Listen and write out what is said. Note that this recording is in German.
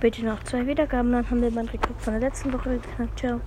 Bitte noch zwei Wiedergaben, dann haben wir meinen Rekord von der letzten Woche geknackt. Ciao.